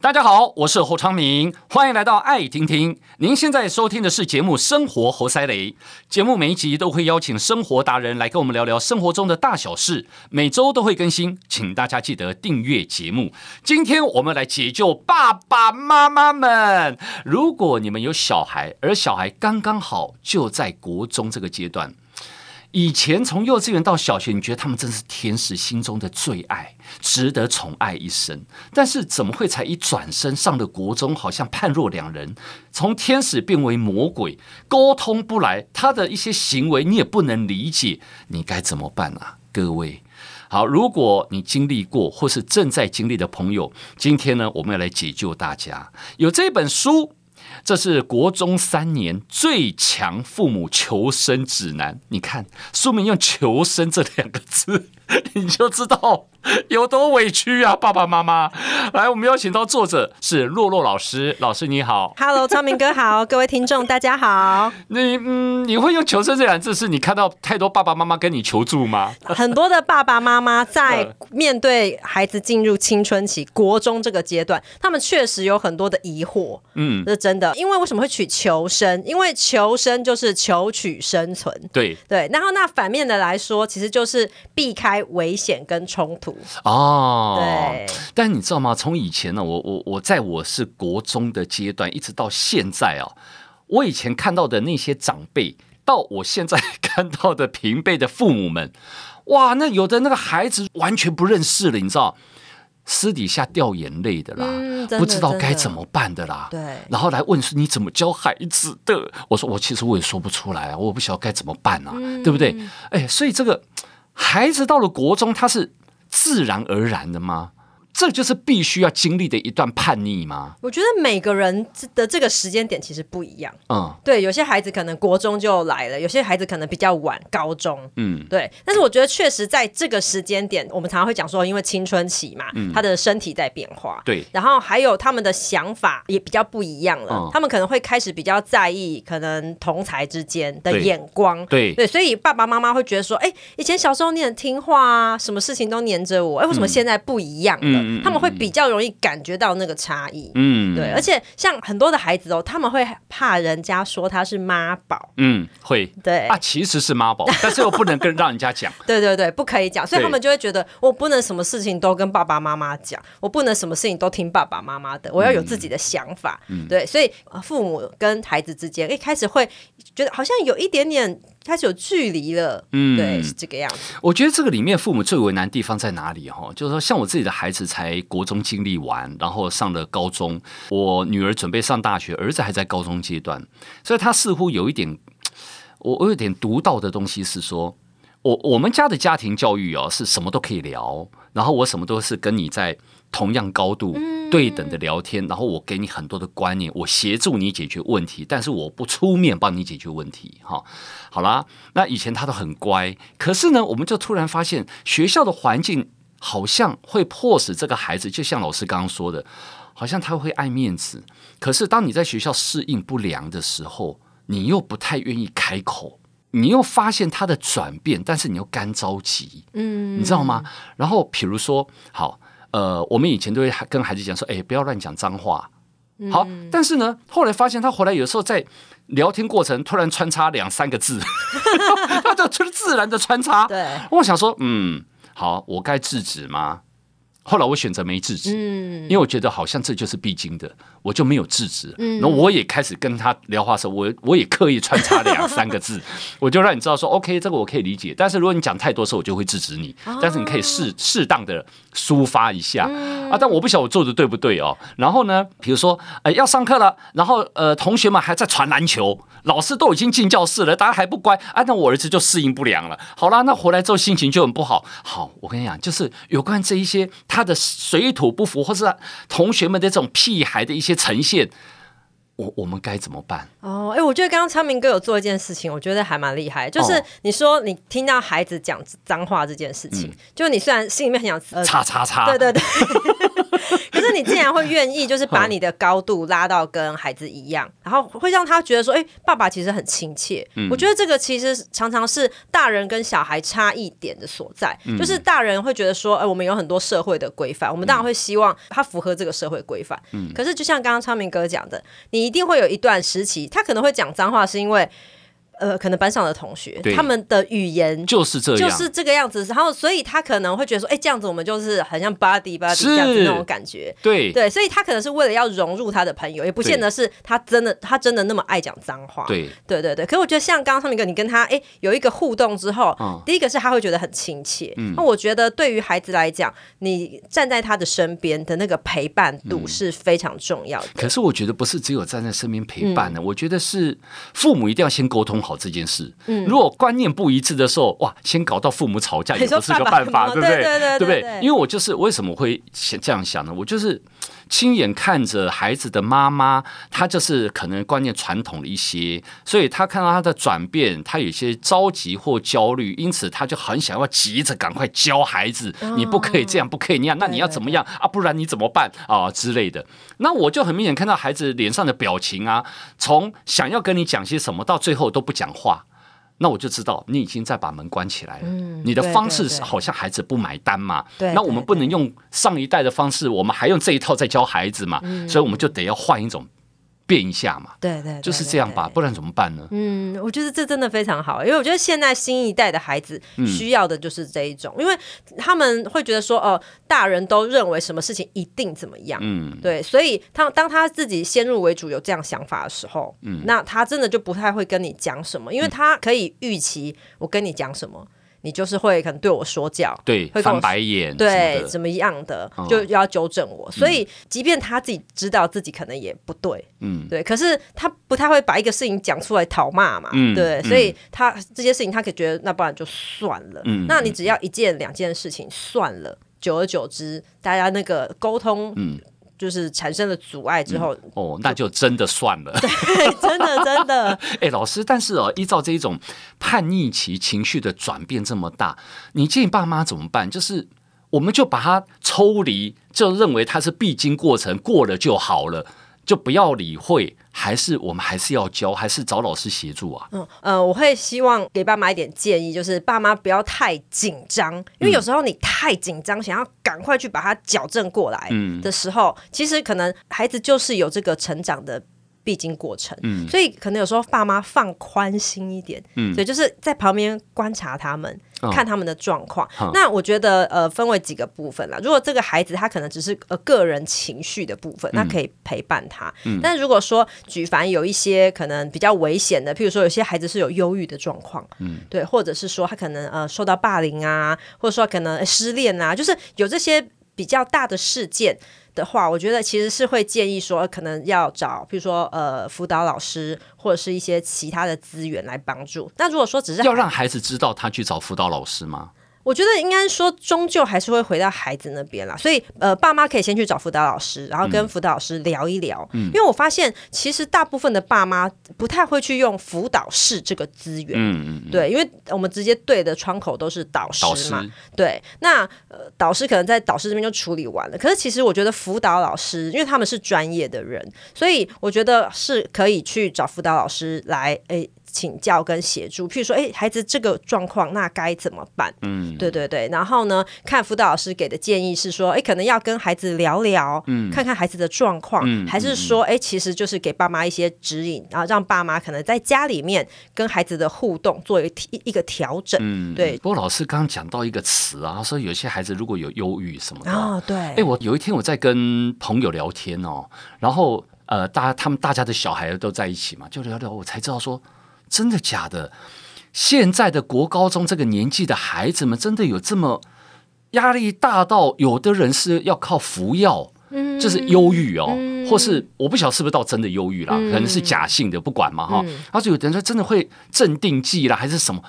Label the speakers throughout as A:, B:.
A: 大家好，我是侯昌明，欢迎来到爱听听。您现在收听的是节目《生活侯塞雷》，节目每一集都会邀请生活达人来跟我们聊聊生活中的大小事，每周都会更新，请大家记得订阅节目。今天我们来解救爸爸妈妈们，如果你们有小孩，而小孩刚刚好就在国中这个阶段。以前从幼稚园到小学，你觉得他们真是天使心中的最爱，值得宠爱一生。但是怎么会才一转身上了国中，好像判若两人，从天使变为魔鬼，沟通不来，他的一些行为你也不能理解，你该怎么办啊？各位，好，如果你经历过或是正在经历的朋友，今天呢，我们要来解救大家，有这本书。这是国中三年最强父母求生指南。你看书名用“求生”这两个字，你就知道有多委屈啊，爸爸妈妈。来，我们邀请到作者是洛洛老师，老师你好
B: ，Hello，昌明哥好，各位听众大家好。
A: 你嗯，你会用“求生”这两个字，是你看到太多爸爸妈妈跟你求助吗？
B: 很多的爸爸妈妈在面对孩子进入青春期、国中这个阶段，他们确实有很多的疑惑。嗯，这是真的。因为为什么会取求生？因为求生就是求取生存。
A: 对
B: 对，然后那反面的来说，其实就是避开危险跟冲突。
A: 哦，
B: 对。
A: 但你知道吗？从以前呢，我我我在我是国中的阶段，一直到现在啊，我以前看到的那些长辈，到我现在看到的平辈的父母们，哇，那有的那个孩子完全不认识了，你知道？私底下掉眼泪的啦，嗯、的不知道该怎么办的啦。
B: 对，
A: 然后来问说你怎么教孩子的？我说我其实我也说不出来啊，我不晓得该怎么办啊，嗯、对不对？哎，所以这个孩子到了国中，他是自然而然的吗？这就是必须要经历的一段叛逆吗？
B: 我觉得每个人的这个时间点其实不一样。
A: 嗯，
B: 对，有些孩子可能国中就来了，有些孩子可能比较晚，高中。嗯，对。但是我觉得确实在这个时间点，我们常常会讲说，因为青春期嘛，嗯、他的身体在变化。
A: 对。
B: 然后还有他们的想法也比较不一样了，嗯、他们可能会开始比较在意可能同才之间的眼光。
A: 对。
B: 对，所以爸爸妈妈会觉得说，哎，以前小时候你很听话啊，什么事情都黏着我，哎，为什么现在不一样了？嗯他们会比较容易感觉到那个差异，嗯，对，而且像很多的孩子哦，他们会怕人家说他是妈宝，
A: 嗯，会，
B: 对。
A: 啊，其实是妈宝，但是又不能跟让人家讲，
B: 对对对，不可以讲，所以他们就会觉得我不能什么事情都跟爸爸妈妈讲，我不能什么事情都听爸爸妈妈的，我要有自己的想法，嗯，对，所以父母跟孩子之间一开始会觉得好像有一点点。开始有距离了，嗯，对，是这个样子。
A: 我觉得这个里面父母最为难的地方在哪里？哈，就是说，像我自己的孩子才国中经历完，然后上了高中，我女儿准备上大学，儿子还在高中阶段，所以他似乎有一点，我我有点独到的东西是说，我我们家的家庭教育哦，是什么都可以聊，然后我什么都是跟你在。同样高度对等的聊天，然后我给你很多的观念，我协助你解决问题，但是我不出面帮你解决问题。哈，好啦，那以前他都很乖，可是呢，我们就突然发现学校的环境好像会迫使这个孩子，就像老师刚刚说的，好像他会爱面子。可是当你在学校适应不良的时候，你又不太愿意开口，你又发现他的转变，但是你又干着急，嗯，你知道吗？然后比如说，好。呃，我们以前都会跟孩子讲说，哎，不要乱讲脏话。好，嗯、但是呢，后来发现他回来有时候在聊天过程突然穿插两三个字，他就就是自然的穿插。
B: 对，
A: 我想说，嗯，好，我该制止吗？后来我选择没制止，嗯，因为我觉得好像这就是必经的。我就没有制止，嗯，然后我也开始跟他聊话的时候，我我也刻意穿插两三个字，我就让你知道说，OK，这个我可以理解。但是如果你讲太多时候，我就会制止你。但是你可以适适当的抒发一下啊。但我不晓得我做的对不对哦。然后呢，比如说，哎，要上课了，然后呃，同学们还在传篮球，老师都已经进教室了，大家还不乖，啊，那我儿子就适应不良了。好啦，那回来之后心情就很不好。好，我跟你讲，就是有关这一些他的水土不服，或是同学们的这种屁孩的一些。呈现，我我们该怎么办？
B: 哦，哎、欸，我觉得刚刚昌明哥有做一件事情，我觉得还蛮厉害，就是你说你听到孩子讲脏话这件事情，嗯、就你虽然心里面很想、呃、
A: 叉叉叉，
B: 对对对。可是你竟然会愿意，就是把你的高度拉到跟孩子一样，然后会让他觉得说，哎、欸，爸爸其实很亲切。嗯、我觉得这个其实常常是大人跟小孩差异点的所在，嗯、就是大人会觉得说，哎、欸，我们有很多社会的规范，我们当然会希望他符合这个社会规范。嗯、可是就像刚刚昌明哥讲的，你一定会有一段时期，他可能会讲脏话，是因为。呃，可能班上的同学，他们的语言
A: 就是这样，
B: 就是这个样子。然后，所以他可能会觉得说，哎，这样子我们就是很像 buddy buddy 这样子那种感觉。
A: 对
B: 对，所以他可能是为了要融入他的朋友，也不见得是他真的他真的那么爱讲脏话。
A: 对
B: 对对对。可是我觉得像刚刚上面一个，你跟他哎有一个互动之后，第一个是他会觉得很亲切。那我觉得对于孩子来讲，你站在他的身边的那个陪伴度是非常重要的。
A: 可是我觉得不是只有站在身边陪伴呢，我觉得是父母一定要先沟通好这件事。嗯如果观念不一致的时候，哇，先搞到父母吵架也不是个办法，对不对？对不对？因为我就是为什么会先这样想呢？我就是亲眼看着孩子的妈妈，她就是可能观念传统了一些，所以她看到她的转变，她有些着急或焦虑，因此她就很想要急着赶快教孩子，你不可以这样，不可以那样，那你要怎么样啊？不然你怎么办啊之类的？那我就很明显看到孩子脸上的表情啊，从想要跟你讲些什么，到最后都不讲话。那我就知道你已经在把门关起来了。嗯，你的方式是好像孩子不买单嘛。对。那我们不能用上一代的方式，我们还用这一套在教孩子嘛？嗯。所以我们就得要换一种。变一下嘛，
B: 对对，
A: 就是这样吧，不然怎么办呢？
B: 嗯，我觉得这真的非常好，因为我觉得现在新一代的孩子需要的就是这一种，因为他们会觉得说，哦，大人都认为什么事情一定怎么样，嗯，对，所以他当他自己先入为主有这样想法的时候，嗯，那他真的就不太会跟你讲什么，因为他可以预期我跟你讲什么。你就是会可能对我说教，
A: 对，会翻白眼，
B: 对，怎么样的，就要纠正我。所以，即便他自己知道自己可能也不对，嗯，对，可是他不太会把一个事情讲出来讨骂嘛，对，所以他这些事情他可以觉得那不然就算了，嗯，那你只要一件两件事情算了，久而久之，大家那个沟通，嗯。就是产生了阻碍之后，
A: 嗯，哦，那就真的算了。
B: 对，真 的真的。
A: 哎，老师，但是哦，依照这一种叛逆期情绪的转变这么大，你建议爸妈怎么办？就是我们就把它抽离，就认为它是必经过程，过了就好了。就不要理会，还是我们还是要教，还是找老师协助啊？
B: 嗯呃，我会希望给爸妈一点建议，就是爸妈不要太紧张，因为有时候你太紧张，想要赶快去把它矫正过来的时候，嗯、其实可能孩子就是有这个成长的。必经过程，嗯，所以可能有时候爸妈放宽心一点，嗯，所以就是在旁边观察他们，哦、看他们的状况。哦、那我觉得呃，分为几个部分啦。如果这个孩子他可能只是呃个人情绪的部分，那可以陪伴他。嗯，但如果说举凡有一些可能比较危险的，譬如说有些孩子是有忧郁的状况，嗯，对，或者是说他可能呃受到霸凌啊，或者说可能失恋啊，就是有这些比较大的事件。的话，我觉得其实是会建议说，可能要找，比如说呃，辅导老师或者是一些其他的资源来帮助。那如果说只是
A: 要让孩子知道他去找辅导老师吗？
B: 我觉得应该说，终究还是会回到孩子那边啦。所以，呃，爸妈可以先去找辅导老师，然后跟辅导老师聊一聊。嗯，因为我发现，其实大部分的爸妈不太会去用辅导室这个资源。嗯嗯。对，因为我们直接对的窗口都是导师嘛。导师。对，那呃，导师可能在导师这边就处理完了。可是，其实我觉得辅导老师，因为他们是专业的人，所以我觉得是可以去找辅导老师来诶。请教跟协助，譬如说，哎，孩子这个状况，那该怎么办？嗯，对对对。然后呢，看辅导老师给的建议是说，哎，可能要跟孩子聊聊，嗯，看看孩子的状况，嗯，还是说，哎，其实就是给爸妈一些指引，然后让爸妈可能在家里面跟孩子的互动做一个一个调整。嗯，对。
A: 不过老师刚刚讲到一个词啊，说有些孩子如果有忧郁什么的，
B: 哦，对。
A: 哎，我有一天我在跟朋友聊天哦，然后呃，大家他们大家的小孩都在一起嘛，就聊聊，我才知道说。真的假的？现在的国高中这个年纪的孩子们，真的有这么压力大到有的人是要靠服药，嗯，就是忧郁哦，嗯、或是我不晓得是不是到真的忧郁啦，嗯、可能是假性的，不管嘛哈。而且、嗯、有的人说真的会镇定剂啦，还是什么？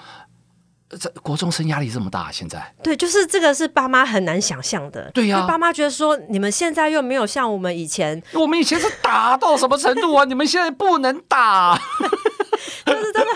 A: 这国中生压力这么大，现在
B: 对，就是这个是爸妈很难想象的。
A: 对呀、啊，
B: 爸妈觉得说你们现在又没有像我们以前，
A: 我们以前是打到什么程度啊？你们现在不能打。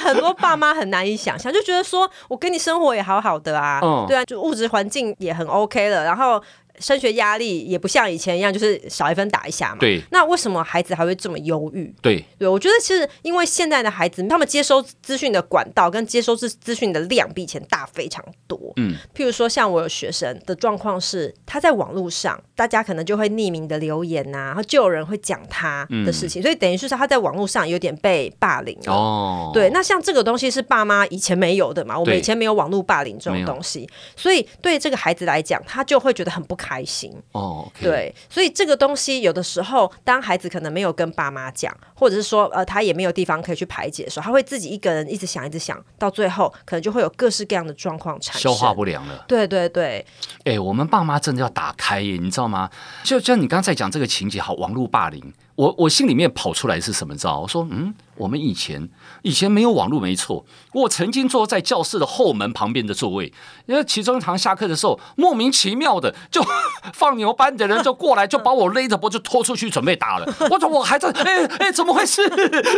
B: 很多爸妈很难以想象，就觉得说我跟你生活也好好的啊，嗯、对啊，就物质环境也很 OK 了，然后升学压力也不像以前一样，就是少一分打一下嘛。
A: 对。
B: 那为什么孩子还会这么忧郁？
A: 对。
B: 对，我觉得其实因为现在的孩子，他们接收资讯的管道跟接收资资讯的量比以前大非常多。嗯。譬如说，像我有学生的状况是，他在网络上，大家可能就会匿名的留言呐、啊，然后就有人会讲他的事情，嗯、所以等于是他在网络上有点被霸凌了。哦。对，那像这个东西是爸妈以前没有的嘛？我们以前没有网络霸凌这种东西，所以对这个孩子来讲，他就会觉得很不开心。哦，okay、对，所以这个东西有的时候，当孩子可能没有跟爸妈讲，或者是说呃他也没有地方可以去排解的时候，他会自己一个人一直想，一直想到最后，可能就会有各式各样的状况产生，
A: 消化不良了。
B: 对对对，
A: 哎，我们爸妈真的要打开耶，你知道吗？就像你刚才讲这个情节，好，网络霸凌。我我心里面跑出来是什么？知道？我说，嗯，我们以前以前没有网络，没错。我曾经坐在教室的后门旁边的座位，因为其中一堂下课的时候，莫名其妙的就 放牛班的人就过来，就把我勒着脖子就拖出去准备打了。我说我还在，哎哎，怎么回事？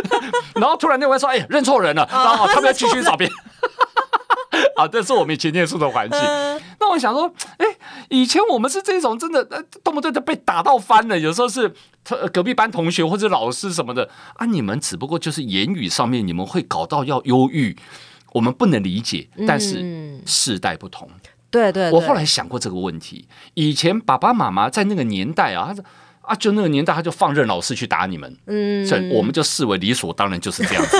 A: 然后突然那位说，哎，认错人了，然后他们要继续找别。啊，这是我们以前念书的环境。那我想说，哎，以前我们是这种真的，呃动不动就被打到翻了。有时候是隔壁班同学或者老师什么的啊，你们只不过就是言语上面你们会搞到要忧郁，我们不能理解。但是世代不同，
B: 对对。
A: 我后来想过这个问题，以前爸爸妈妈在那个年代啊，他啊，就那个年代，他就放任老师去打你们，嗯，所以我们就视为理所当然，就是这样子。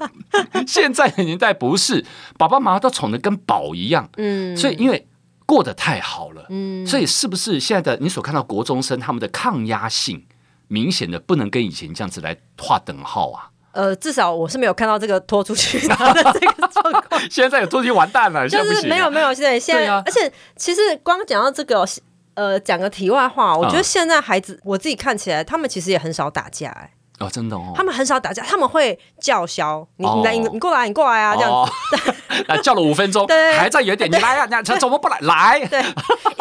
A: 现在的年代不是，爸爸妈妈都宠得跟宝一样，嗯，所以因为过得太好了，嗯，所以是不是现在的你所看到国中生他们的抗压性明显的不能跟以前这样子来划等号啊？
B: 呃，至少我是没有看到这个拖出去的这个状况。
A: 现在有拖出去完蛋了，
B: 就是没有没有，现在现在，而且其实光讲到这个。呃，讲个题外话，我觉得现在孩子，我自己看起来，他们其实也很少打架，哎，
A: 哦，真的哦，
B: 他们很少打架，他们会叫嚣，你你来，你过来，你过来啊，这样子，
A: 叫了五分钟，对，还在原点，你来啊，你怎么不来？来，
B: 对，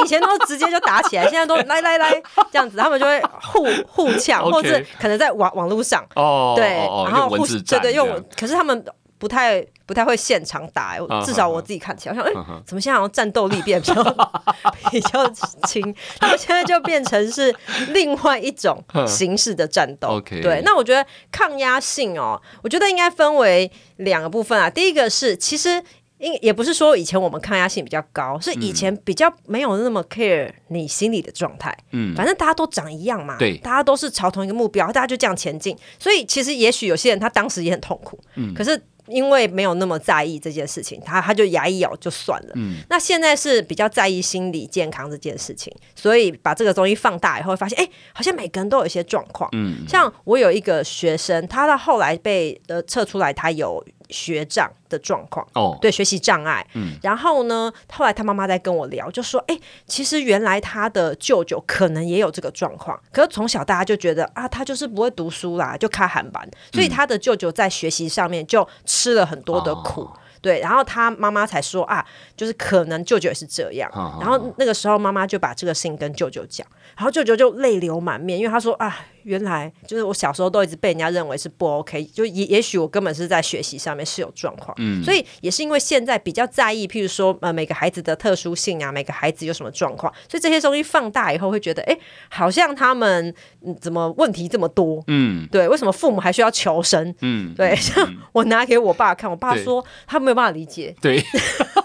B: 以前都直接就打起来，现在都来来来，这样子，他们就会互互呛，或者可能在网网络上，哦，对，然后互对对用，可是他们。不太不太会现场打，至少我自己看起来，我想，哎，怎么现在好像战斗力变比较 比较轻？他们现在就变成是另外一种 形式的战斗。对，那我觉得抗压性哦，我觉得应该分为两个部分啊。第一个是，其实应也不是说以前我们抗压性比较高，是以前比较没有那么 care 你心里的状态。嗯，反正大家都长一样嘛，对，大家都是朝同一个目标，大家就这样前进。所以其实也许有些人他当时也很痛苦，嗯，可是。因为没有那么在意这件事情，他他就牙一咬就算了。嗯，那现在是比较在意心理健康这件事情，所以把这个东西放大以后，会发现哎，好像每个人都有一些状况。嗯，像我有一个学生，他到后来被呃测出来他有学障的状况哦，对，学习障碍。嗯，然后呢，后来他妈妈在跟我聊，就说：“哎，其实原来他的舅舅可能也有这个状况，可是从小大家就觉得啊，他就是不会读书啦，就卡韩班，所以他的舅舅在学习上面就吃了很多的苦。哦”对，然后他妈妈才说啊，就是可能舅舅也是这样。哦、然后那个时候妈妈就把这个事情跟舅舅讲，然后舅舅就泪流满面，因为他说啊，原来就是我小时候都一直被人家认为是不 OK，就也也许我根本是在学习上面是有状况。嗯，所以也是因为现在比较在意，譬如说呃每个孩子的特殊性啊，每个孩子有什么状况，所以这些东西放大以后会觉得，哎，好像他们、嗯、怎么问题这么多？嗯，对，为什么父母还需要求生？嗯，对，像我拿给我爸看，我爸说他没有办法理解，
A: 对，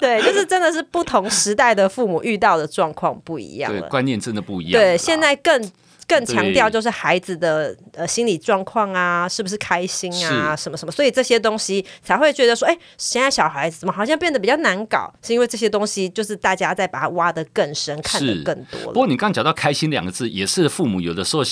B: 对，就是真的是不同时代的父母遇到的状况不一样了，
A: 观念真的不一样。
B: 对，现在更。更强调就是孩子的呃心理状况啊，是不是开心啊，什么什么，所以这些东西才会觉得说，哎，现在小孩子怎么好像变得比较难搞？是因为这些东西就是大家在把它挖得更深，看得更多。
A: 不过你刚刚讲到“开心”两个字，也是父母有的时候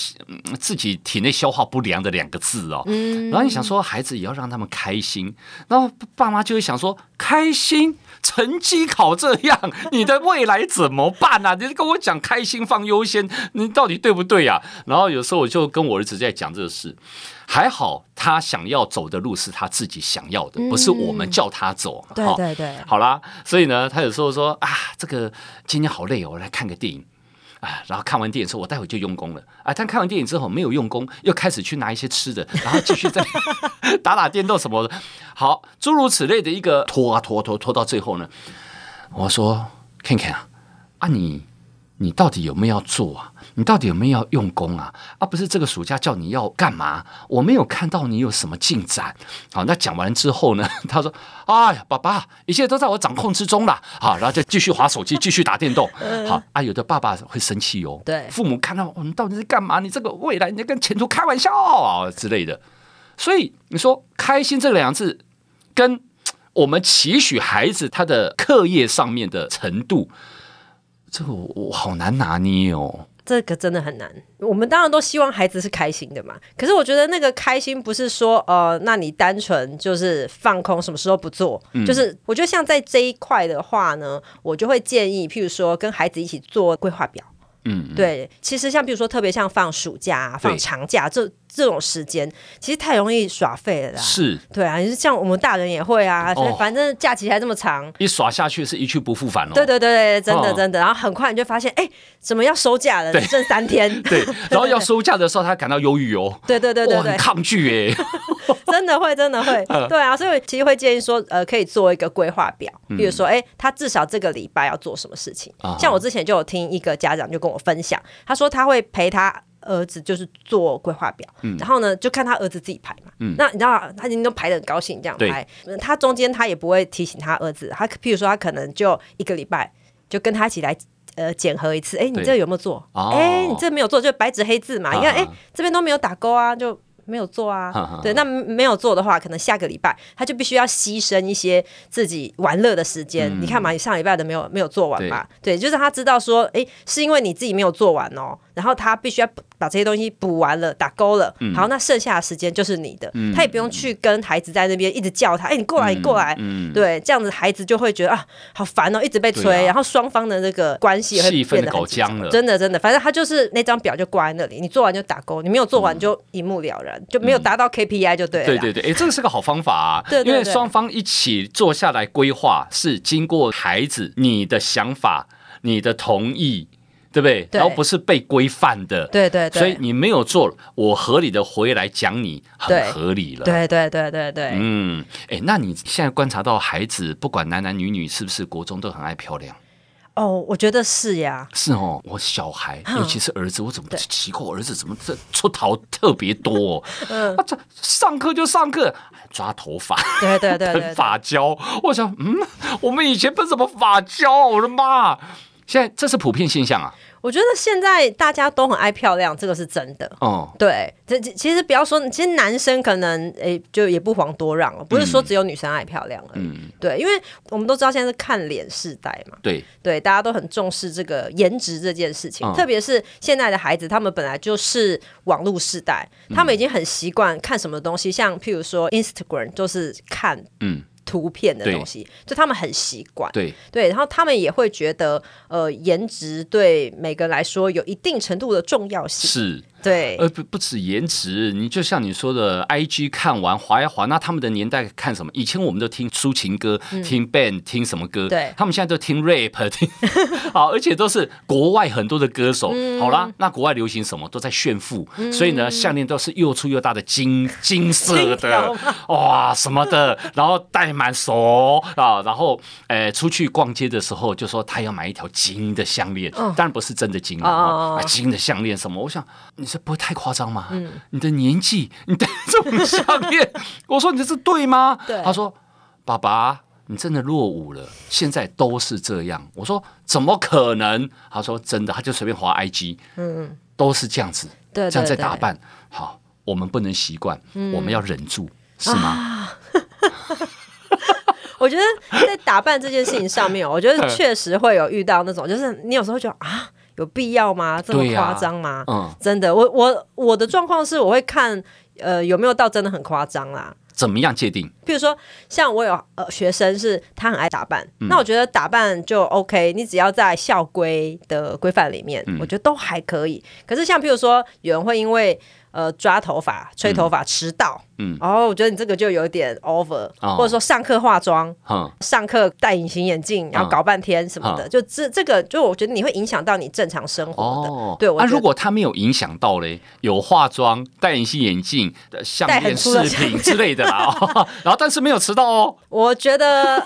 A: 自己体内消化不良的两个字哦。嗯。然后你想说孩子也要让他们开心，然后爸妈就会想说开心。成绩考这样，你的未来怎么办啊？你跟我讲开心放优先，你到底对不对呀、啊？然后有时候我就跟我儿子在讲这个事，还好他想要走的路是他自己想要的，不是我们叫他走。
B: 对对对，
A: 好啦，所以呢，他有时候说啊，这个今天好累哦，我来看个电影。啊，然后看完电影之后，我待会就用功了。啊，但看完电影之后没有用功，又开始去拿一些吃的，然后继续在 打打电动什么的。好，诸如此类的一个拖啊拖拖拖到最后呢，我说看看啊，啊你。你到底有没有要做啊？你到底有没有要用功啊？啊，不是这个暑假叫你要干嘛？我没有看到你有什么进展。好，那讲完之后呢？他说：“哎呀，爸爸，一切都在我掌控之中了。”好，然后就继续划手机，继续打电动。好啊，有的爸爸会生气哦。
B: 对，
A: 父母看到你到底是干嘛？你这个未来，你在跟前途开玩笑啊之类的。所以你说“开心”这两个字，跟我们期许孩子他的课业上面的程度。这个我我好难拿捏哦，
B: 这个真的很难。我们当然都希望孩子是开心的嘛，可是我觉得那个开心不是说呃，那你单纯就是放空，什么时候不做，嗯、就是我觉得像在这一块的话呢，我就会建议，譬如说跟孩子一起做规划表。嗯，对，其实像比如说特别像放暑假、放长假这。这种时间其实太容易耍废了啦，
A: 是
B: 对啊，你像我们大人也会啊，所以反正假期还这么长，
A: 一耍下去是一去不复返哦。
B: 对对对，真的真的，然后很快你就发现，哎，怎么要收假了？只剩三天。
A: 对，然后要收假的时候，他感到忧郁哦。
B: 对对对对对，
A: 很抗拒哎，
B: 真的会真的会，对啊，所以其实会建议说，呃，可以做一个规划表，比如说，哎，他至少这个礼拜要做什么事情。像我之前就有听一个家长就跟我分享，他说他会陪他。儿子就是做规划表，嗯、然后呢，就看他儿子自己排嘛。嗯、那你知道，他已经都排的很高兴，这样排。他中间他也不会提醒他儿子，他譬如说他可能就一个礼拜就跟他一起来呃检核一次。哎，你这有没有做？哎对，你这没有做，就白纸黑字嘛。哦、你看，哎，这边都没有打勾啊，就。没有做啊，对，那没有做的话，可能下个礼拜他就必须要牺牲一些自己玩乐的时间。嗯、你看嘛，你上礼拜的没有没有做完嘛？对，对，就是他知道说，哎，是因为你自己没有做完哦，然后他必须要把这些东西补完了，打勾了。嗯、好，那剩下的时间就是你的，嗯、他也不用去跟孩子在那边一直叫他，哎，你过来，你过来。嗯、对，这样子孩子就会觉得啊，好烦哦，一直被催，啊、然后双方的那个关系也会变得很僵了。真的，真的，反正他就是那张表就挂在那里，你做完就打勾，你没有做完就一目了然。就没有达到 KPI 就对了。
A: 对对对，哎，这个是个好方法啊。对，因为双方一起坐下来规划，是经过孩子你的想法、你的同意，对不对？然后不是被规范的。对对对。所以你没有做，我合理的回来讲你很合理了。
B: 对对对对对。
A: 嗯，哎，那你现在观察到孩子，不管男男女女，是不是国中都很爱漂亮？
B: 哦，我觉得是呀，
A: 是哦。我小孩，尤其是儿子，我怎么奇怪，我儿子怎么这出逃特别多？嗯，这上课就上课，抓头发，
B: 对对对，
A: 喷发胶。我想，嗯，我们以前喷什么发胶？我的妈！现在这是普遍现象啊。
B: 我觉得现在大家都很爱漂亮，这个是真的。哦，对，这其实不要说，其实男生可能诶，就也不遑多让了，不是说只有女生爱漂亮了。嗯，对，因为我们都知道现在是看脸世代嘛。对对，大家都很重视这个颜值这件事情，特别是现在的孩子，他们本来就是网络世代，他们已经很习惯看什么东西，像譬如说 Instagram，就是看嗯。图片的东西，就他们很习惯，对。对，然后他们也会觉得，呃，颜值对每个人来说有一定程度的重要性，是。对，
A: 呃不不止颜值，你就像你说的，IG 看完滑一滑，那他们的年代看什么？以前我们都听抒情歌，嗯、听 band，听什么歌？对，他们现在都听 rap，听好，而且都是国外很多的歌手。嗯、好啦，那国外流行什么？都在炫富，嗯、所以呢，项链都是又粗又大的金金色的，哇什么的，然后戴满手啊，然后呃出去逛街的时候就说他要买一条金的项链，哦、当然不是真的金啊，金的项链什么？我想你。这不会太夸张吗？嗯，你的年纪，你戴这种项链，我说你这是对吗？对，他说：“爸爸，你真的落伍了，现在都是这样。”我说：“怎么可能？”他说：“真的，他就随便滑 IG，嗯，都是这样子，对，这样在打扮。好，我们不能习惯，我们要忍住，是吗？”
B: 我觉得在打扮这件事情上面，我觉得 确实会有遇到那种，就是你有时候觉得啊。有必要吗？这么夸张吗？嗯，真的，我我我的状况是，我会看，呃，有没有到真的很夸张啦？
A: 怎么样界定？
B: 譬如说，像我有呃学生是，他很爱打扮，嗯、那我觉得打扮就 OK，你只要在校规的规范里面，嗯、我觉得都还可以。可是像譬如说，有人会因为呃抓头发、吹头发迟到。嗯嗯，哦，我觉得你这个就有点 over，或者说上课化妆，上课戴隐形眼镜，然后搞半天什么的，就这这个，就我觉得你会影响到你正常生活的。对，那
A: 如果他没有影响到嘞，有化妆、戴隐形眼镜、项链饰品之类的啦，然后但是没有迟到哦，
B: 我觉得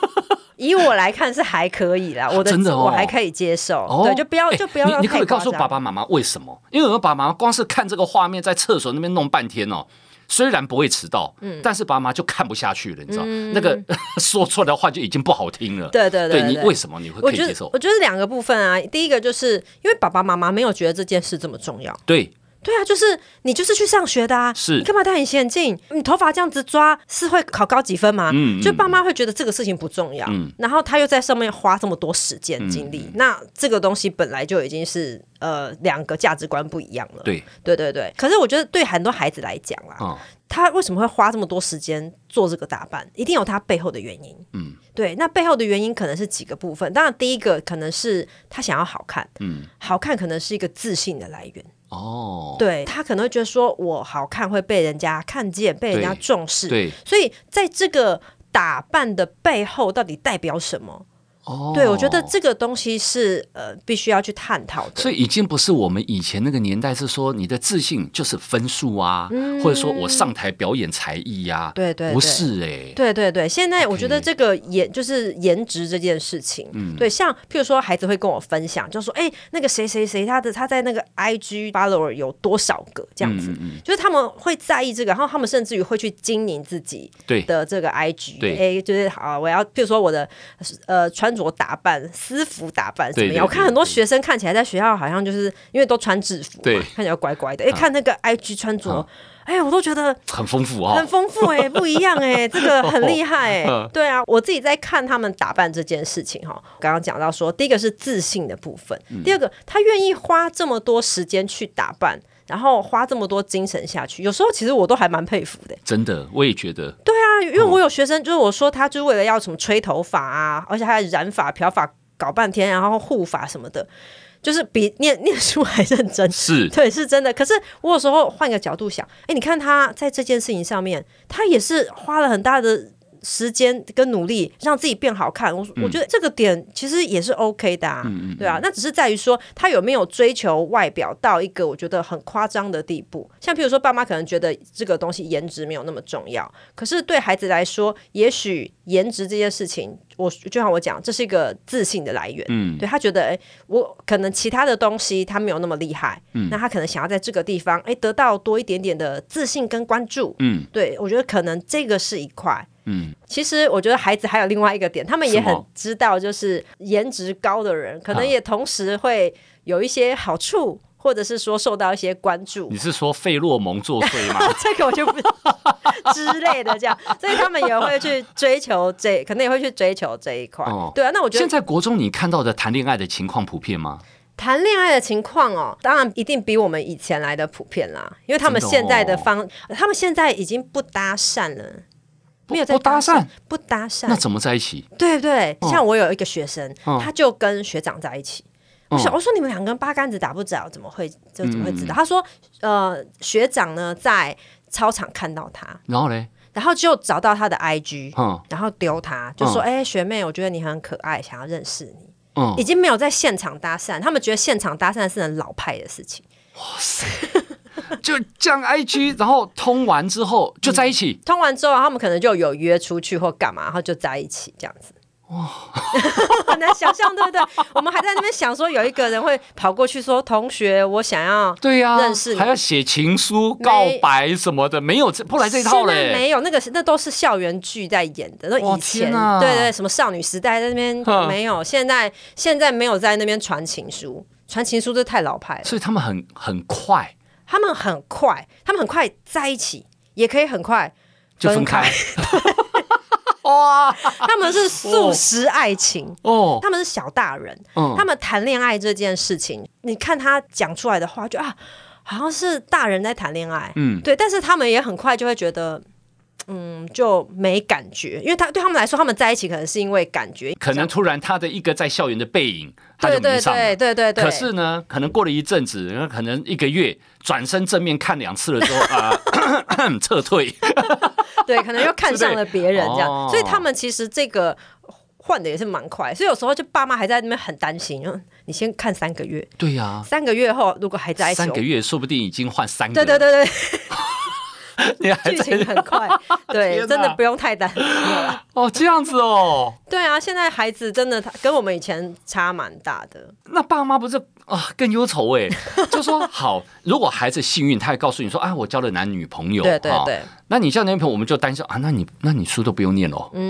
B: 以我来看是还可以啦，我的，
A: 真的哦，
B: 我还可以接受。哦、对，就不要、欸、就不要。
A: 你你可以告诉爸爸妈妈为什么？因为我们爸爸妈妈光是看这个画面，在厕所那边弄半天哦。虽然不会迟到，嗯，但是爸妈就看不下去了，你知道，嗯、那个 说出来的话就已经不好听了。
B: 对对对，
A: 对，你为什么你会可以接受？
B: 我觉得两个部分啊，第一个就是因为爸爸妈妈没有觉得这件事这么重要。
A: 对。
B: 对啊，就是你就是去上学的啊，
A: 是
B: 你干嘛戴隐形眼镜？你头发这样子抓是会考高几分吗？嗯，就爸妈会觉得这个事情不重要，嗯，然后他又在上面花这么多时间精力，嗯，那这个东西本来就已经是呃两个价值观不一样了。
A: 对，
B: 对对对。可是我觉得对很多孩子来讲啦，哦，他为什么会花这么多时间做这个打扮？一定有他背后的原因。嗯，对，那背后的原因可能是几个部分。当然，第一个可能是他想要好看，嗯，好看可能是一个自信的来源。哦，对，他可能会觉得说，我好看会被人家看见，被人家重视，
A: 对，
B: 所以在这个打扮的背后，到底代表什么？哦，对，我觉得这个东西是呃必须要去探讨的。
A: 所以已经不是我们以前那个年代，是说你的自信就是分数啊，嗯、或者说我上台表演才艺呀、啊，
B: 对，对对，
A: 不是哎、欸，
B: 对对对。现在我觉得这个颜就是颜值这件事情，嗯，对，像譬如说孩子会跟我分享，就说哎，那个谁谁谁他的他在那个 IG follower 有多少个这样子，嗯嗯嗯，就是他们会在意这个，然后他们甚至于会去经营自己的这个 IG，对，哎，就是好，我要譬如说我的呃传。穿着打扮，私服打扮怎么样？我看很多学生看起来在学校好像就是因为都穿制服嘛，看起来乖乖的。哎、欸，看那个 IG 穿着，哎、欸，我都觉得
A: 很丰富啊、哦，
B: 很丰富哎、欸，不一样哎、欸，这个很厉害哎、欸。对啊，我自己在看他们打扮这件事情哈，刚刚讲到说，第一个是自信的部分，嗯、第二个他愿意花这么多时间去打扮。然后花这么多精神下去，有时候其实我都还蛮佩服的。
A: 真的，我也觉得。
B: 对啊，因为我有学生，就是我说他就是为了要什么吹头发啊，而且还染发、漂发搞半天，然后护发什么的，就是比念念书还认真。
A: 是，
B: 对，是真的。可是我有时候换个角度想，哎，你看他在这件事情上面，他也是花了很大的。时间跟努力让自己变好看，我我觉得这个点其实也是 OK 的啊，嗯、对啊，那只是在于说他有没有追求外表到一个我觉得很夸张的地步。像譬如说，爸妈可能觉得这个东西颜值没有那么重要，可是对孩子来说，也许颜值这件事情，我就像我讲，这是一个自信的来源。嗯，对他觉得，哎，我可能其他的东西他没有那么厉害，嗯，那他可能想要在这个地方，哎，得到多一点点的自信跟关注。嗯，对我觉得可能这个是一块。嗯，其实我觉得孩子还有另外一个点，他们也很知道，就是颜值高的人，可能也同时会有一些好处，或者是说受到一些关注。
A: 你是说费洛蒙作祟吗？
B: 这个我就不之类的这样，所以他们也会去追求这，可能也会去追求这一块。哦，对啊，那我觉得
A: 现在国中你看到的谈恋爱的情况普遍吗？
B: 谈恋爱的情况哦，当然一定比我们以前来的普遍啦，因为他们现在的方，他们现在已经不搭讪了。没有在搭讪，不搭讪，
A: 那怎么在一起？
B: 对对，像我有一个学生，他就跟学长在一起。我想，我说你们两个人八竿子打不着，怎么会就怎么会知道？他说，呃，学长呢在操场看到他，
A: 然后嘞，
B: 然后就找到他的 IG，然后丢他，就说，哎，学妹，我觉得你很可爱，想要认识你。嗯，已经没有在现场搭讪，他们觉得现场搭讪是很老派的事情。哇塞！
A: 就这样 IG，然后通完之后就在一起。
B: 通完之后，他们可能就有约出去或干嘛，然后就在一起这样子。哇，很难想象，对不对？我们还在那边想说，有一个人会跑过去说：“同学，我想要对呀认识你，
A: 还要写情书告白什么的，没有这后来这一套嘞，
B: 没有那个，那都是校园剧在演的。那以前对对，什么少女时代在那边没有，现在现在没有在那边传情书，传情书这太老派了。
A: 所以他们很很快。
B: 他们很快，他们很快在一起，也可以很快就分开。哇，他们是素食爱情哦，他们是小大人。嗯，他们谈恋爱这件事情，你看他讲出来的话，就啊，好像是大人在谈恋爱。嗯，对，但是他们也很快就会觉得。嗯，就没感觉，因为他对他们来说，他们在一起可能是因为感觉，
A: 可能突然他的一个在校园的背影，他就迷上了，
B: 对对对对对。
A: 可是呢，可能过了一阵子，然后可能一个月，转身正面看两次了之后啊，撤退，
B: 对，可能又看上了别人这样，所以他们其实这个换的也是蛮快，所以有时候就爸妈还在那边很担心，你先看三个月，
A: 对呀，
B: 三个月后如果还在一起，
A: 三个月说不定已经换三个，
B: 对对对对。剧情很快，对，真的不用太担心了。
A: 哦，这样子哦。
B: 对啊，现在孩子真的他跟我们以前差蛮大的。
A: 那爸妈不是啊更忧愁哎？就说好，如果孩子幸运，他会告诉你说啊，我交了男女朋友。
B: 对对对。
A: 那你交男女朋友，我们就担心啊，那你那你书都不用念了，嗯、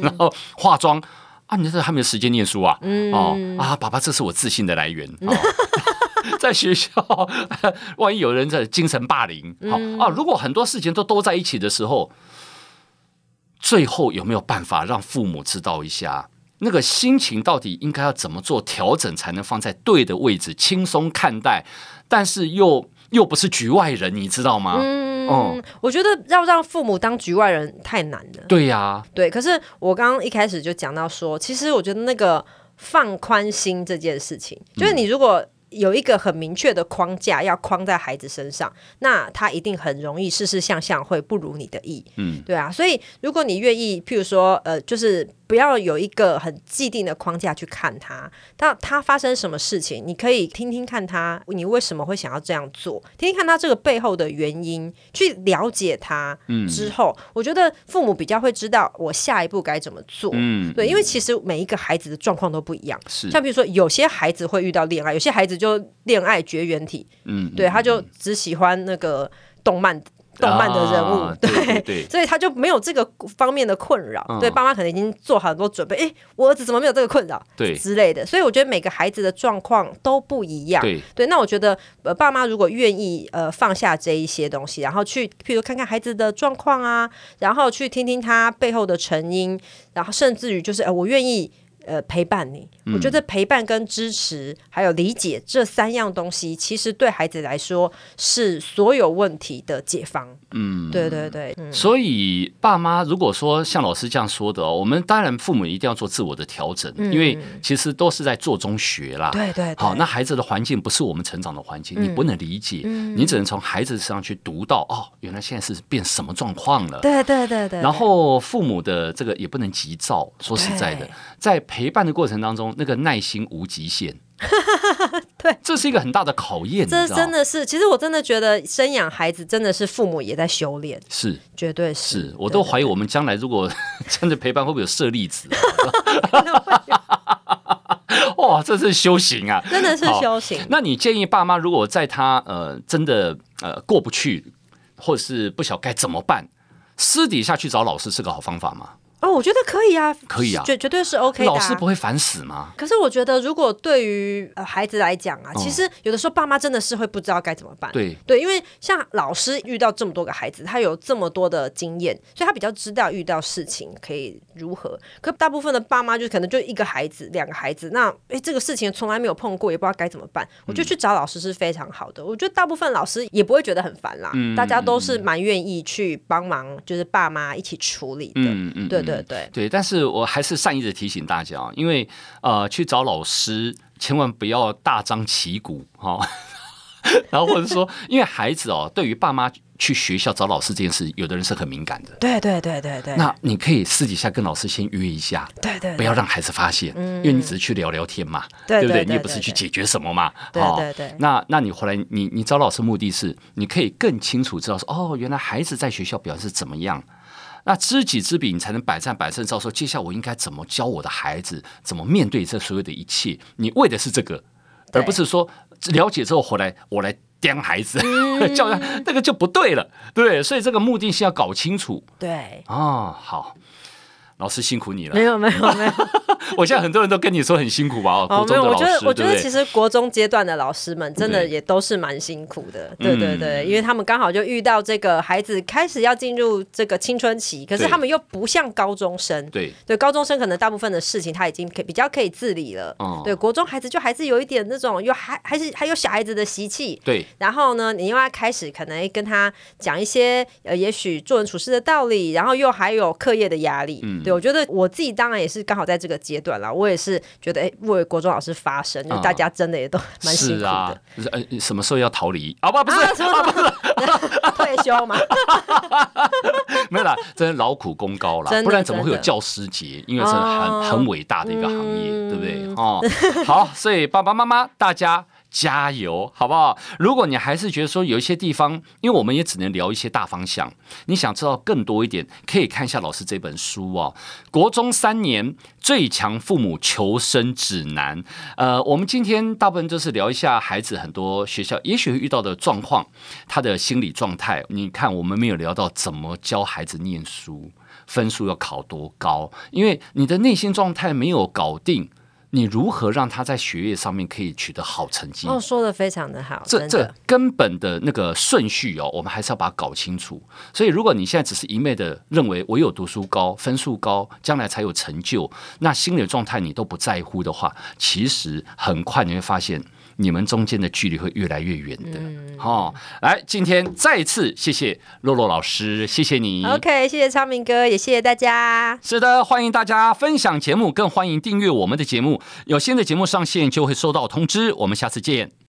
A: 然后化妆啊，你这还没有时间念书啊？嗯、哦啊，爸爸，这是我自信的来源。哦 在学校，万一有人在精神霸凌，好啊！如果很多事情都都在一起的时候，最后有没有办法让父母知道一下，那个心情到底应该要怎么做调整，才能放在对的位置，轻松看待，但是又又不是局外人，你知道吗？嗯，
B: 嗯我觉得要让父母当局外人太难了。
A: 对呀、啊，
B: 对。可是我刚刚一开始就讲到说，其实我觉得那个放宽心这件事情，就是你如果。有一个很明确的框架要框在孩子身上，那他一定很容易事事项项会不如你的意。嗯，对啊，所以如果你愿意，譬如说，呃，就是。不要有一个很既定的框架去看他，他他发生什么事情，你可以听听看他，你为什么会想要这样做，听听看他这个背后的原因，去了解他。嗯，之后我觉得父母比较会知道我下一步该怎么做。嗯，对，因为其实每一个孩子的状况都不一样。是，像比如说有些孩子会遇到恋爱，有些孩子就恋爱绝缘体。嗯，对，他就只喜欢那个动漫。动漫的人物，啊、对，对，对，对，所以他就没有这个方面的困扰。嗯、对，爸妈可能已经做好很多准备。哎，我儿子怎么没有这个困扰？对，之类的。所以我觉得每个孩子的状况都不一样。对，对，那我觉得，呃，爸妈如果愿意，呃，放下这一些东西，然后去，譬如看看孩子的状况啊，然后去听听他背后的成因，然后甚至于就是，呃，我愿意。呃，陪伴你，嗯、我觉得陪伴跟支持还有理解这三样东西，其实对孩子来说是所有问题的解方。嗯，对对对。嗯、
A: 所以爸妈如果说像老师这样说的，我们当然父母一定要做自我的调整，嗯、因为其实都是在做中学啦。对，对对。好，那孩子的环境不是我们成长的环境，嗯、你不能理解，嗯、你只能从孩子身上去读到哦，原来现在是变什么状况了。
B: 对对对对。
A: 然后父母的这个也不能急躁，说实在的，在。陪伴的过程当中，那个耐心无极限。
B: 对，
A: 这是一个很大的考验。
B: 这真的是，其实我真的觉得生养孩子真的是父母也在修炼，
A: 是，
B: 绝对是。
A: 是我都怀疑我们将来如果真的陪伴，会不会有舍利子？哇，这是修行啊！
B: 真的是修行。
A: 那你建议爸妈，如果在他呃真的呃过不去，或者是不晓该怎么办，私底下去找老师是个好方法吗？
B: 哦，我觉得可以啊，
A: 可以啊，
B: 绝绝对是 OK 的。
A: 老师不会烦死吗？
B: 可是我觉得，如果对于呃孩子来讲啊，其实有的时候爸妈真的是会不知道该怎么办。对对，因为像老师遇到这么多个孩子，他有这么多的经验，所以他比较知道遇到事情可以如何。可大部分的爸妈就可能就一个孩子、两个孩子，那哎这个事情从来没有碰过，也不知道该怎么办。我觉得去找老师是非常好的。我觉得大部分老师也不会觉得很烦啦，大家都是蛮愿意去帮忙，就是爸妈一起处理的。嗯嗯，对对对
A: 对，但是。是，我还是善意的提醒大家，因为呃，去找老师千万不要大张旗鼓哈，然后或者说，因为孩子哦，对于爸妈去学校找老师这件事，有的人是很敏感的。
B: 对对对对对。
A: 那你可以私底下跟老师先约一下，
B: 对对，
A: 不要让孩子发现，因为你只是去聊聊天嘛，对不对？你也不是去解决什么嘛，
B: 对对对。
A: 那那你后来你你找老师目的是，你可以更清楚知道说，哦，原来孩子在学校表现是怎么样。那知己知彼，你才能百战百胜。照说，接下来我应该怎么教我的孩子，怎么面对这所有的一切？你为的是这个，而不是说了解之后回来我来刁孩子，嗯、教他那个就不对了，对。所以这个目的性要搞清楚。
B: 对，
A: 哦，好。老师辛苦你了。
B: 没有没有没有，
A: 我现在很多人都跟你说很辛苦吧？
B: 哦，没有，我觉得我觉得其实国中阶段的老师们真的也都是蛮辛苦的，对对对，因为他们刚好就遇到这个孩子开始要进入这个青春期，可是他们又不像高中生，对。对，高中生可能大部分的事情他已经可以比较可以自理了，对，国中孩子就还是有一点那种又还还是还有小孩子的习气，对，然后呢，你又要开始可能跟他讲一些呃，也许做人处事的道理，然后又还有课业的压力，对。我觉得我自己当然也是刚好在这个阶段了，我也是觉得哎，为国中老师发声，就大家真的也都蛮辛苦的。是啊、
A: 什么时候要逃离？啊不，不是，啊、不是
B: 退休嘛？
A: 没有啦，真的劳苦功高了，不然怎么会有教师节？因为是很很伟大的一个行业，嗯、对不对？哦，好，所以爸爸妈妈大家。加油，好不好？如果你还是觉得说有一些地方，因为我们也只能聊一些大方向，你想知道更多一点，可以看一下老师这本书哦，《国中三年最强父母求生指南》。呃，我们今天大部分都是聊一下孩子很多学校也许遇到的状况，他的心理状态。你看，我们没有聊到怎么教孩子念书，分数要考多高，因为你的内心状态没有搞定。你如何让他在学业上面可以取得好成绩？
B: 哦，说的非常的好。
A: 这这根本的那个顺序哦，我们还是要把它搞清楚。所以，如果你现在只是一昧的认为唯有读书高、分数高，将来才有成就，那心理状态你都不在乎的话，其实很快你会发现。你们中间的距离会越来越远的，好、嗯哦，来，今天再一次谢谢洛洛老师，谢谢你。
B: OK，谢谢昌明哥，也谢谢大家。
A: 是的，欢迎大家分享节目，更欢迎订阅我们的节目。有新的节目上线就会收到通知。我们下次见。